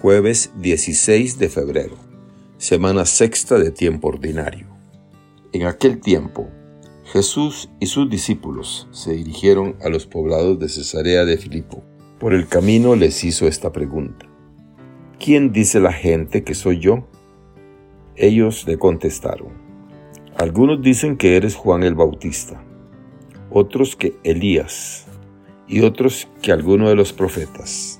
Jueves 16 de febrero, semana sexta de tiempo ordinario. En aquel tiempo, Jesús y sus discípulos se dirigieron a los poblados de Cesarea de Filipo. Por el camino les hizo esta pregunta. ¿Quién dice la gente que soy yo? Ellos le contestaron. Algunos dicen que eres Juan el Bautista, otros que Elías y otros que alguno de los profetas.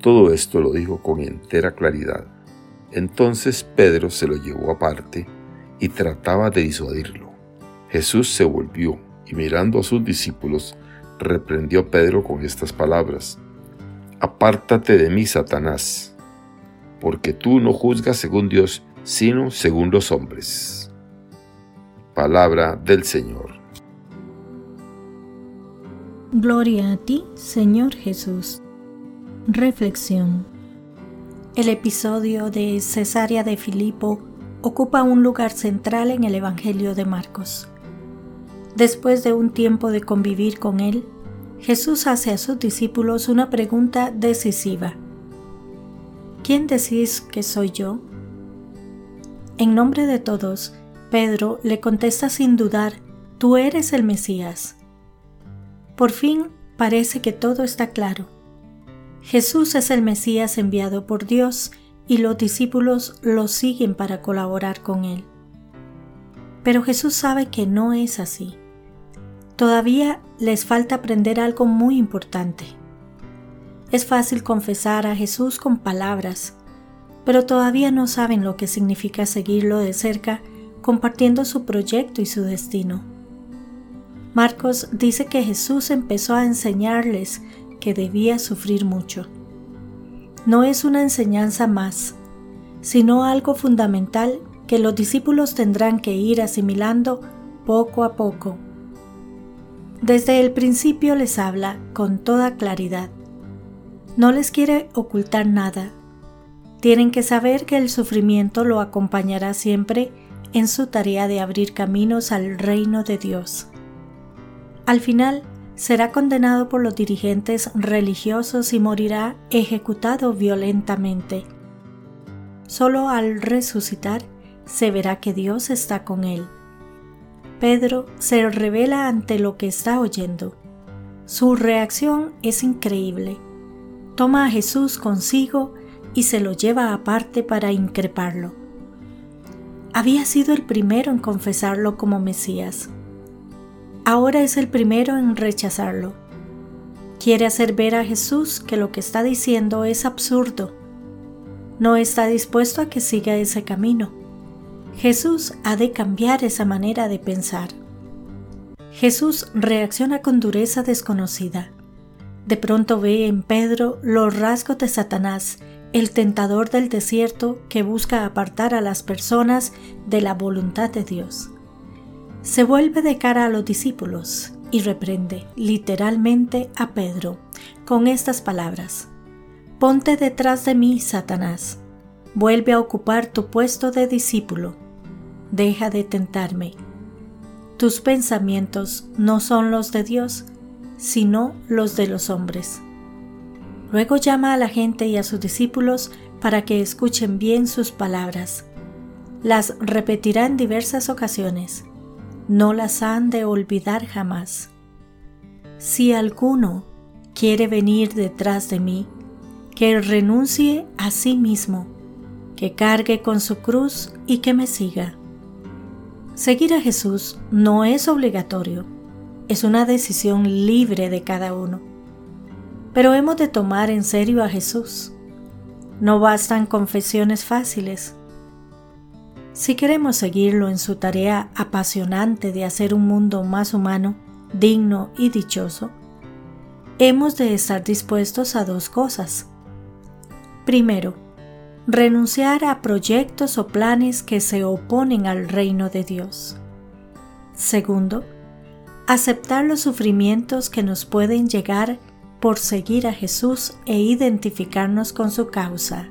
todo esto lo dijo con entera claridad. Entonces Pedro se lo llevó aparte y trataba de disuadirlo. Jesús se volvió y mirando a sus discípulos, reprendió a Pedro con estas palabras. Apártate de mí, Satanás, porque tú no juzgas según Dios, sino según los hombres. Palabra del Señor. Gloria a ti, Señor Jesús. Reflexión. El episodio de Cesarea de Filipo ocupa un lugar central en el Evangelio de Marcos. Después de un tiempo de convivir con él, Jesús hace a sus discípulos una pregunta decisiva. ¿Quién decís que soy yo? En nombre de todos, Pedro le contesta sin dudar, tú eres el Mesías. Por fin parece que todo está claro Jesús es el Mesías enviado por Dios y los discípulos lo siguen para colaborar con Él. Pero Jesús sabe que no es así. Todavía les falta aprender algo muy importante. Es fácil confesar a Jesús con palabras, pero todavía no saben lo que significa seguirlo de cerca compartiendo su proyecto y su destino. Marcos dice que Jesús empezó a enseñarles que debía sufrir mucho. No es una enseñanza más, sino algo fundamental que los discípulos tendrán que ir asimilando poco a poco. Desde el principio les habla con toda claridad. No les quiere ocultar nada. Tienen que saber que el sufrimiento lo acompañará siempre en su tarea de abrir caminos al reino de Dios. Al final, será condenado por los dirigentes religiosos y morirá ejecutado violentamente. Solo al resucitar se verá que Dios está con él. Pedro se revela ante lo que está oyendo. Su reacción es increíble. Toma a Jesús consigo y se lo lleva aparte para increparlo. Había sido el primero en confesarlo como Mesías ahora es el primero en rechazarlo. Quiere hacer ver a Jesús que lo que está diciendo es absurdo. No está dispuesto a que siga ese camino. Jesús ha de cambiar esa manera de pensar. Jesús reacciona con dureza desconocida. De pronto ve en Pedro los rasgos de Satanás, el tentador del desierto que busca apartar a las personas de la voluntad de Dios se vuelve de cara a los discípulos y reprende literalmente a Pedro con estas palabras. Ponte detrás de mí, Satanás. Vuelve a ocupar tu puesto de discípulo. Deja de tentarme. Tus pensamientos no son los de Dios, sino los de los hombres. Luego llama a la gente y a sus discípulos para que escuchen bien sus palabras. Las repetirá en diversas ocasiones no las han de olvidar jamás. Si alguno quiere venir detrás de mí, que renuncie a sí mismo, que cargue con su cruz y que me siga. Seguir a Jesús no es obligatorio, es una decisión libre de cada uno. Pero hemos de tomar en serio a Jesús. No bastan confesiones fáciles, si queremos seguirlo en su tarea apasionante de hacer un mundo más humano, digno y dichoso, hemos de estar dispuestos a dos cosas. Primero, renunciar a proyectos o planes que se oponen al reino de Dios. Segundo, aceptar los sufrimientos que nos pueden llegar por seguir a Jesús e identificarnos con su causa.